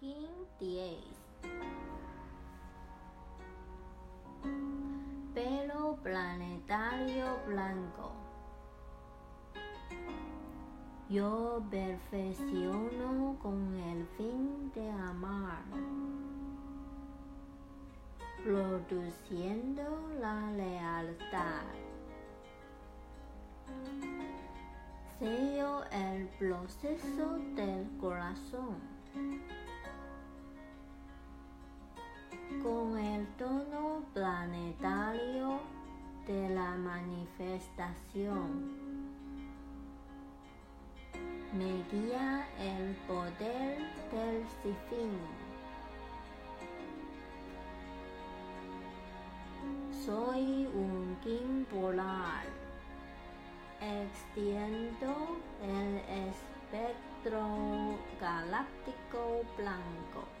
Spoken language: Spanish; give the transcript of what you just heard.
King 10. Pelo planetario blanco. Yo perfecciono con el fin de amar, produciendo la lealtad. Sello el proceso del corazón con el tono planetario de la manifestación. Me guía el poder del sifín. Soy un king polar. Extiendo el espectro galáctico blanco.